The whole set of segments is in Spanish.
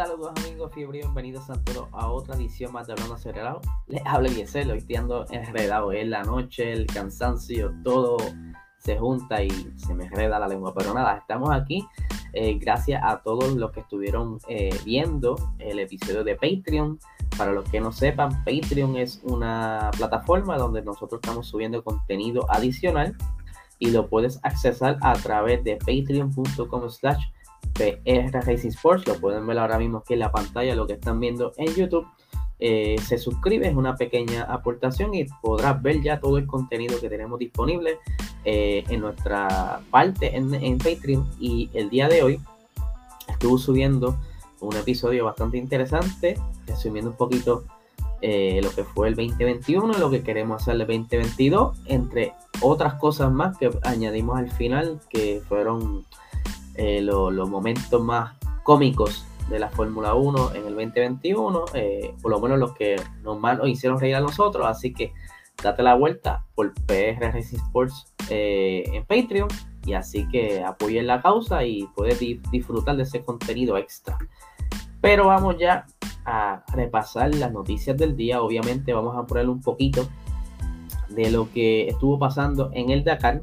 Saludos amigos, fiebre bienvenidos a todos a otra edición más de Hablando Acelerado. Les habla Eliezer, hoy estoy ando enredado, es la noche, el cansancio, todo se junta y se me enreda la lengua, pero nada, estamos aquí eh, gracias a todos los que estuvieron eh, viendo el episodio de Patreon. Para los que no sepan, Patreon es una plataforma donde nosotros estamos subiendo contenido adicional y lo puedes accesar a través de patreon.com slash PR Racing Sports. Lo pueden ver ahora mismo aquí en la pantalla, lo que están viendo en YouTube. Eh, se suscribe, es una pequeña aportación y podrás ver ya todo el contenido que tenemos disponible eh, en nuestra parte en, en, Patreon. Y el día de hoy estuve subiendo un episodio bastante interesante, resumiendo un poquito eh, lo que fue el 2021, lo que queremos hacer el 2022, entre otras cosas más que añadimos al final, que fueron eh, los momentos más cómicos de la Fórmula 1 en el 2021, eh, por lo menos los que normal nos hicieron reír a nosotros, así que date la vuelta por PR Racing Sports eh, en Patreon y así que apoyen la causa y puedes disfrutar de ese contenido extra. Pero vamos ya a repasar las noticias del día, obviamente vamos a poner un poquito de lo que estuvo pasando en el Dakar.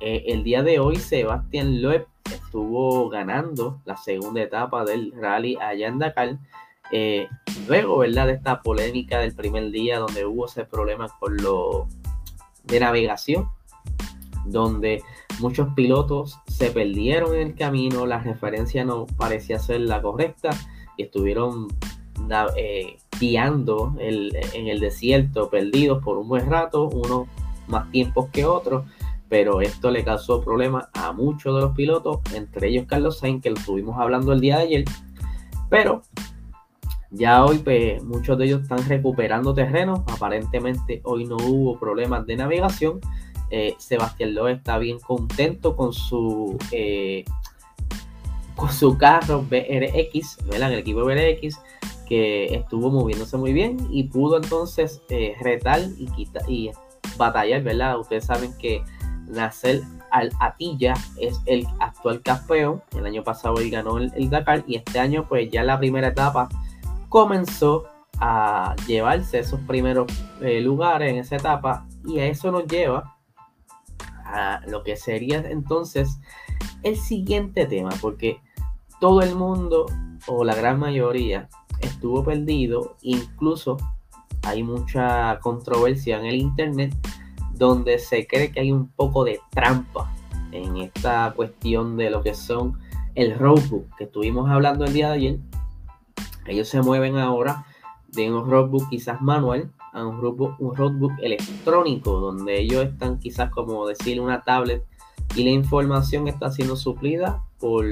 el día de hoy Sebastián Loeb estuvo ganando la segunda etapa del rally allá en Dakar. Eh, luego, ¿verdad? De esta polémica del primer día donde hubo ese problema con lo de navegación, donde muchos pilotos se perdieron en el camino, la referencia no parecía ser la correcta y estuvieron eh, guiando en el desierto, perdidos por un buen rato, unos más tiempos que otros pero esto le causó problemas a muchos de los pilotos, entre ellos Carlos Sainz, que lo estuvimos hablando el día de ayer, pero ya hoy pues, muchos de ellos están recuperando terreno, aparentemente hoy no hubo problemas de navegación, eh, Sebastián Loeb está bien contento con su eh, con su carro BRX, ¿verdad? el equipo BRX, que estuvo moviéndose muy bien y pudo entonces eh, retar y, quitar, y batallar, ¿verdad? Ustedes saben que Nasser Al Atilla es el actual campeón. El año pasado él ganó el, Dakar y este año pues ya la primera etapa comenzó a llevarse esos primeros eh, lugares en esa etapa y a eso nos lleva a lo que sería entonces el siguiente tema porque todo el mundo o la gran mayoría estuvo perdido incluso hay mucha controversia en el internet donde se cree que hay un poco de trampa en esta cuestión de lo que son el roadbook que estuvimos hablando el día de ayer. Ellos se mueven ahora de un roadbook quizás manual a un roadbook, un roadbook electrónico, donde ellos están quizás como decir una tablet y la información está siendo suplida por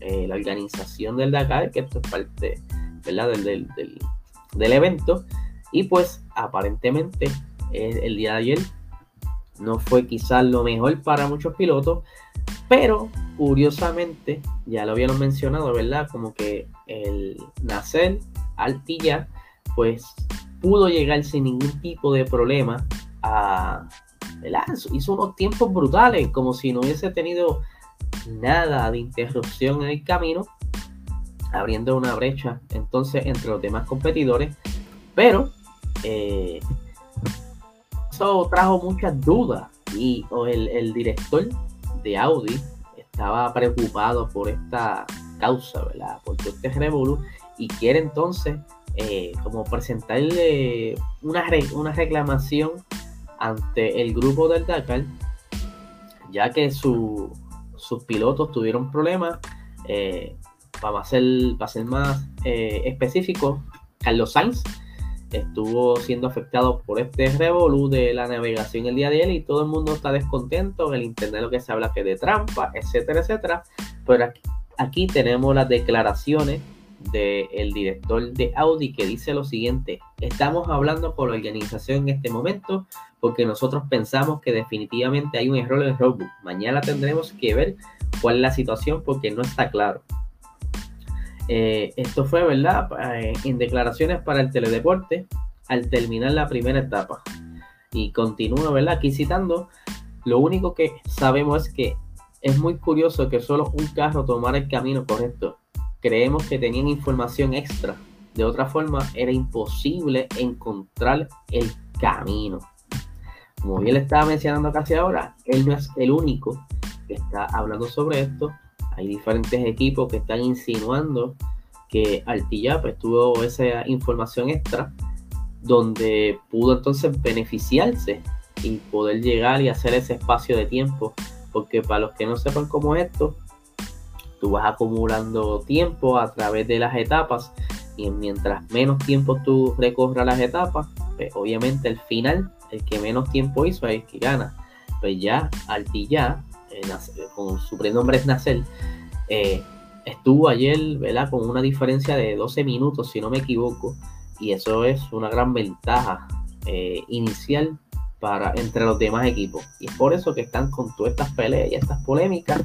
eh, la organización del Dakar, que esto es parte ¿verdad? Del, del, del, evento. Y pues aparentemente el día de ayer no fue quizás lo mejor para muchos pilotos, pero curiosamente, ya lo habíamos mencionado, ¿verdad? Como que el Nasser Altilla, pues pudo llegar sin ningún tipo de problema a, ¿verdad? Hizo unos tiempos brutales, como si no hubiese tenido nada de interrupción en el camino, abriendo una brecha entonces entre los demás competidores, pero eh, eso trajo muchas dudas y el, director de Audi estaba preocupado por esta causa, ¿verdad? Por todo este revolú y quiere entonces eh, como presentarle una, una reclamación ante el grupo del Dakar, ya que sus pilotos tuvieron problemas. Eh, para, ser, para ser más eh, específico, Carlos Sainz estuvo siendo afectado por este revolú de la navegación el día de él y todo el mundo está descontento, en el internet lo que se habla que de trampa, etcétera, etcétera. Pero aquí, tenemos las declaraciones del director de Audi que dice lo siguiente, estamos hablando con la organización en este momento porque nosotros pensamos que definitivamente hay un error en el roadbook. Mañana tendremos que ver cuál es la situación porque no está claro. Eh, esto fue, ¿verdad? Eh, en declaraciones para el teledeporte al terminar la primera etapa. Y continúa, ¿verdad? Aquí citando, lo único que sabemos es que es muy curioso que solo un carro tomara el camino correcto. creemos que tenían información extra. De otra forma, era imposible encontrar el camino. Como bien le estaba mencionando casi ahora, él no es el único que está hablando sobre esto. Hay diferentes equipos que están insinuando que Altilla tuvo esa información extra donde pudo entonces beneficiarse y poder llegar y hacer ese espacio de tiempo. Porque para los que no sepan cómo es esto, tú vas acumulando tiempo a través de las etapas y mientras menos tiempo tú recorras las etapas, pues obviamente el final, el que menos tiempo hizo es el que gana. Pues ya Altilla, con su prenombre es Nacel, eh, estuvo ayer, ¿verdad? Con una diferencia de 12 minutos, si no me equivoco, y eso es una gran ventaja eh, inicial para entre los demás equipos. Y es por eso que están con todas estas peleas y estas polémicas.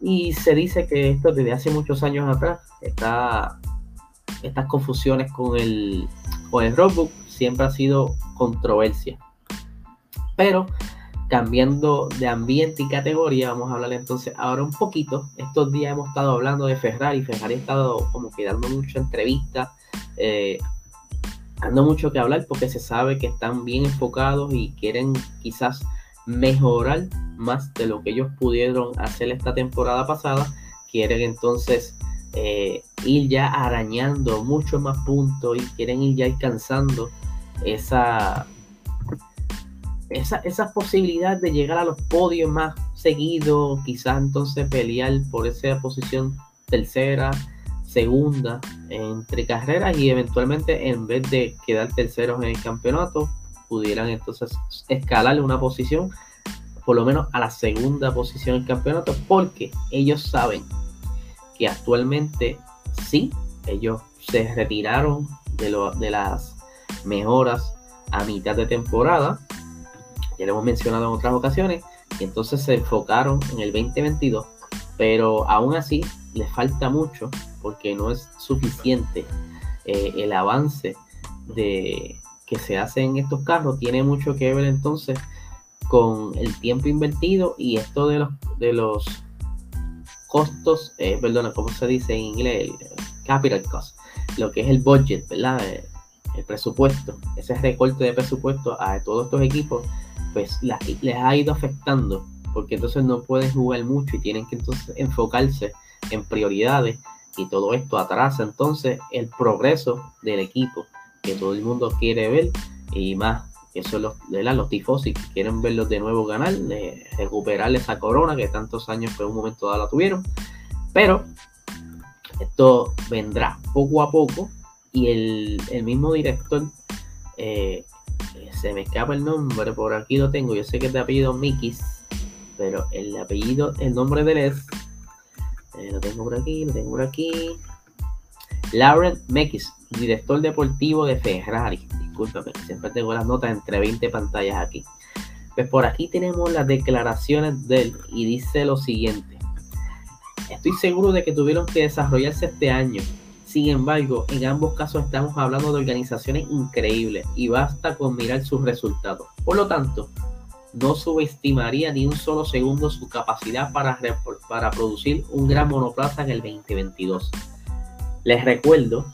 Y se dice que esto desde hace muchos años atrás, está, estas confusiones con el, con el roadbook siempre ha sido controversia. Pero cambiando de ambiente y categoría, vamos a hablar entonces ahora un poquito. Estos días hemos estado hablando de Ferrari. Ferrari ha estado como que dando mucha entrevista, eh, dando mucho que hablar porque se sabe que están bien enfocados y quieren quizás mejorar más de lo que ellos pudieron hacer esta temporada pasada. Quieren entonces eh, ir ya arañando muchos más puntos y quieren ir ya alcanzando esa esa, posibilidad de llegar a los podios más seguidos, quizás entonces pelear por esa posición tercera, segunda entre carreras y eventualmente en vez de quedar terceros en el campeonato, pudieran entonces escalar una posición, por lo menos a la segunda posición en el campeonato, porque ellos saben que actualmente sí, ellos se retiraron de, lo, de las mejoras a mitad de temporada, ya lo hemos mencionado en otras ocasiones, y entonces se enfocaron en el 2022, pero aún así les falta mucho porque no es suficiente eh, el avance de que se hace en estos carros tiene mucho que ver entonces con el tiempo invertido y esto de los de los costos, eh, perdona, ¿cómo se dice en inglés? capital cost, lo que es el budget, ¿verdad? El, el presupuesto, ese recorte de presupuesto a todos estos equipos pues les ha ido afectando, porque entonces no pueden jugar mucho y tienen que entonces enfocarse en prioridades y todo esto atrasa entonces el progreso del equipo que todo el mundo quiere ver y más eso es los, los tifosi que quieren verlos de nuevo ganar, recuperar esa corona que tantos años por un momento dado la tuvieron. Pero esto vendrá poco a poco y el, el mismo director eh, se me escapa el nombre, por aquí lo tengo, yo sé que es de apellido Mikis, pero el apellido, el nombre de él es, eh, lo tengo por aquí, lo tengo por aquí, Lauren Mekis, director deportivo de Ferrari, discúlpame, siempre tengo las notas entre 20 pantallas aquí. Pues por aquí tenemos las declaraciones de él y dice lo siguiente. Estoy seguro de que tuvieron que desarrollarse este año sin embargo, en ambos casos estamos hablando de organizaciones increíbles y basta con mirar sus resultados. Por lo tanto, no subestimaría ni un solo segundo su capacidad para, producir un gran monoplaza en el 2022. Les recuerdo,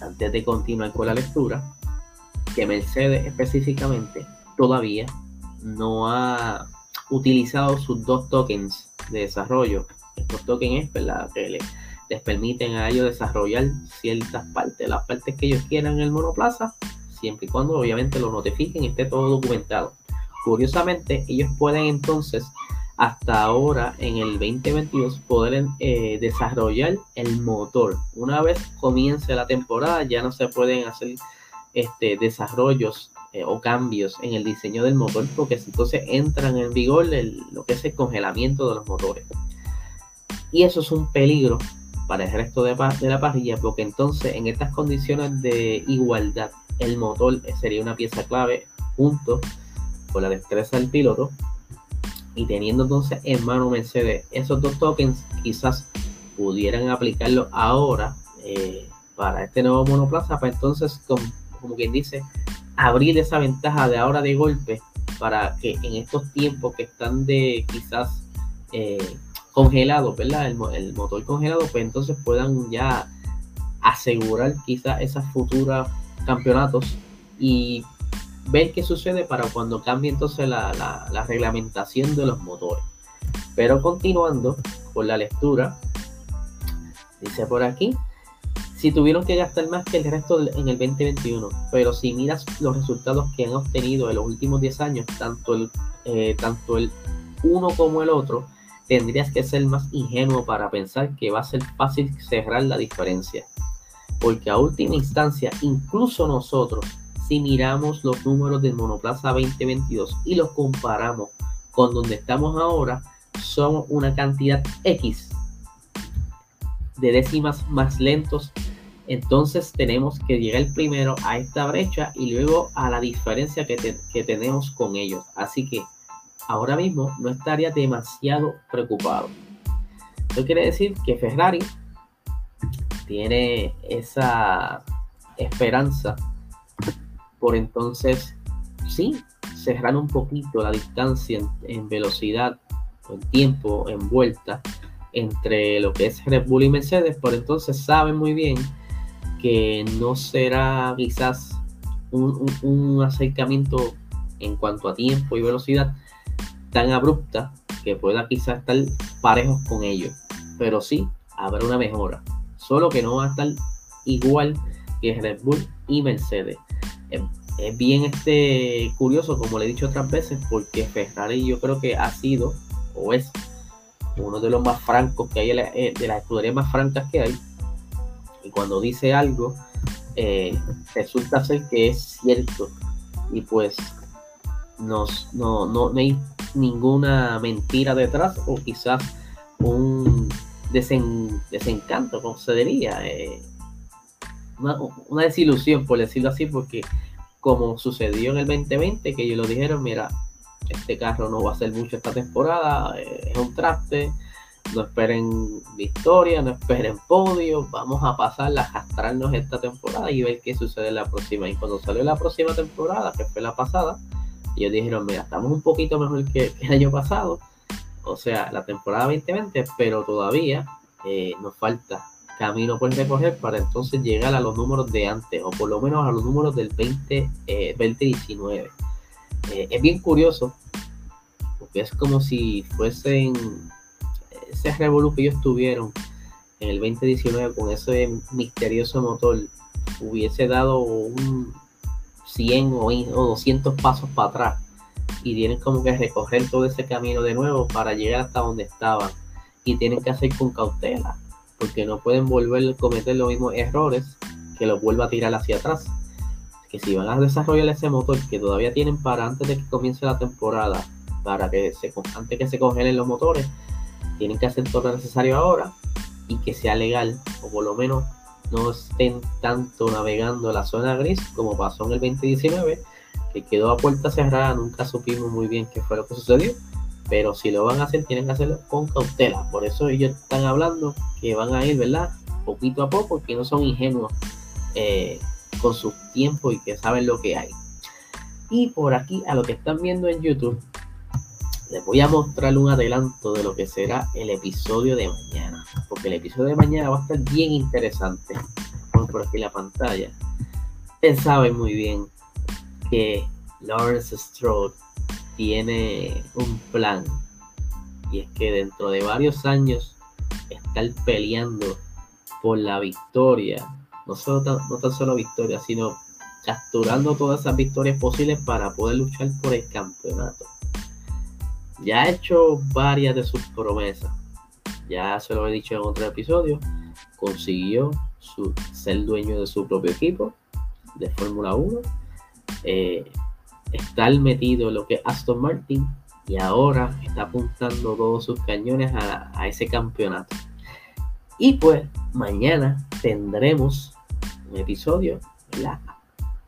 antes de continuar con la lectura, que Mercedes específicamente todavía no ha utilizado sus dos tokens de desarrollo. Estos tokens es ¿verdad? Les permiten a ellos desarrollar ciertas partes, las partes que ellos quieran en el monoplaza, siempre y cuando obviamente lo notifiquen y esté todo documentado. Curiosamente, ellos pueden entonces hasta ahora en el 2022 poder eh, desarrollar el motor. Una vez comience la temporada ya no se pueden hacer este, desarrollos eh, o cambios en el diseño del motor porque entonces entran en vigor lo que es el congelamiento de los motores. Y eso es un peligro para el resto de, la parrilla, porque entonces en estas condiciones de igualdad, el motor sería una pieza clave junto con la destreza del piloto. Y teniendo entonces en mano Mercedes esos dos tokens, quizás pudieran aplicarlo ahora eh, para este nuevo monoplaza, para entonces, como, como quien dice, abrir esa ventaja de ahora de golpe para que en estos tiempos que están de quizás eh, congelado, ¿verdad? El, motor congelado, pues entonces puedan ya asegurar quizás esas futuras campeonatos y ver qué sucede para cuando cambie entonces la, la, reglamentación de los motores. Pero continuando con la lectura, dice por aquí, si tuvieron que gastar más que el resto en el 2021, pero si miras los resultados que han obtenido en los últimos 10 años, tanto el, eh, tanto el uno como el otro, tendrías que ser más ingenuo para pensar que va a ser fácil cerrar la diferencia. Porque a última instancia, incluso nosotros, si miramos los números del Monoplaza 2022 y los comparamos con donde estamos ahora, son una cantidad X de décimas más lentos. Entonces tenemos que llegar primero a esta brecha y luego a la diferencia que, que tenemos con ellos. Así que ahora mismo no estaría demasiado preocupado. Esto quiere decir que Ferrari tiene esa esperanza por entonces, sí, cerrar un poquito la distancia en, velocidad, en tiempo, en vuelta entre lo que es Red Bull y Mercedes, por entonces saben muy bien que no será quizás un, acercamiento en cuanto a tiempo y velocidad tan abrupta que pueda quizás estar parejos con ellos. Pero sí, habrá una mejora. Solo que no va a estar igual que Red Bull y Mercedes es bien este, curioso, como le he dicho otras veces, porque Ferrari yo creo que ha sido o es uno de los más francos que hay, eh, de las escuderías más francas que hay. Y cuando dice algo, eh, resulta ser que es cierto. Y pues nos, no, no, hay ninguna mentira detrás o quizás un desencanto, como se diría. Eh, una, una, desilusión, por decirlo así, porque como sucedió en el 2020, que ellos lo dijeron, mira, este carro no va a hacer mucho esta temporada, eh, es un traste, no esperen victoria, no esperen podio, vamos a pasar a arrastrarnos esta temporada y ver qué sucede en la próxima. Y cuando salió la próxima temporada, que fue la pasada, ellos dijeron, mira, estamos un poquito mejor que, el año pasado, o sea, la temporada 2020, pero todavía eh, nos falta camino por recorrer para entonces llegar a los números de antes, o por lo menos a los números del 20, 2019. Eh, eh, es bien curioso, porque es como si fuesen ese revolú que ellos tuvieron en el 2019 con ese misterioso motor, hubiese dado un 100 o, o 200 pasos para atrás y tienen como que recorrer todo ese camino de nuevo para llegar hasta donde estaban y tienen que hacer con cautela porque no pueden volver a cometer los mismos errores que los vuelva a tirar hacia atrás. Que si van a desarrollar ese motor que todavía tienen para antes de que comience la temporada, para que se, antes que se congelen los motores, tienen que hacer todo lo necesario ahora y que sea legal, o por lo menos no estén tanto navegando la zona gris como pasó en el 2019, que quedó a puerta cerrada, nunca supimos muy bien qué fue lo que sucedió pero si lo van a hacer, tienen que hacerlo con cautela. Por eso ellos están hablando que van a ir, ¿verdad? Poquito a poco, que no son ingenuos eh, con su tiempo y que saben lo que hay. Y por aquí, a lo que están viendo en YouTube, les voy a mostrar un adelanto de lo que será el episodio de mañana. Porque el episodio de mañana va a estar bien interesante. Vamos por aquí la pantalla. Ustedes saben muy bien que Lawrence Stroll tiene un plan y es que dentro de varios años estar peleando por la victoria, no, solo no tan solo victoria, sino capturando todas esas victorias posibles para poder luchar por el campeonato. Ya ha hecho varias de sus promesas, ya se lo he dicho en otro episodio, consiguió ser dueño de su propio equipo de Fórmula 1. Eh, estar metido en lo que es Aston Martin y ahora está apuntando todos sus cañones a, ese campeonato. Y pues mañana tendremos un episodio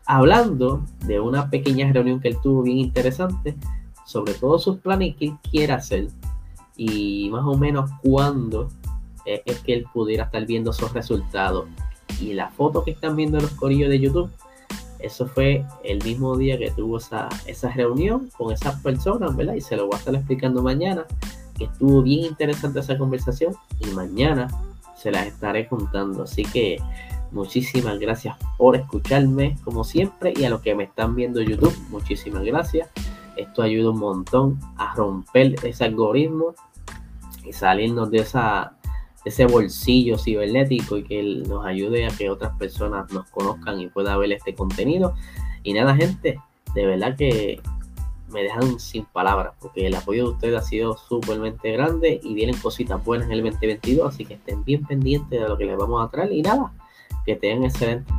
hablando de una pequeña reunión que él tuvo bien interesante sobre todos sus planes y qué quiere hacer y más o menos cuándo es que él pudiera estar viendo esos resultados. Y la foto que están viendo en los corillos de YouTube eso fue el mismo día que tuvo esa, esa reunión con esas personas, ¿verdad? Y se lo voy a estar explicando mañana. estuvo bien interesante esa conversación y mañana se las estaré juntando. Así que muchísimas gracias por escucharme como siempre y a los que me están viendo en YouTube, muchísimas gracias. Esto ayuda un montón a romper ese algoritmo y salirnos de esa ese bolsillo cibernético y que nos ayude a que otras personas nos conozcan y pueda ver este contenido. Y nada, gente, de verdad que me dejan sin palabras porque el apoyo de ustedes ha sido súpermente grande y vienen cositas buenas en el 2022, así que estén bien pendientes de lo que les vamos a traer y nada, que tengan excelente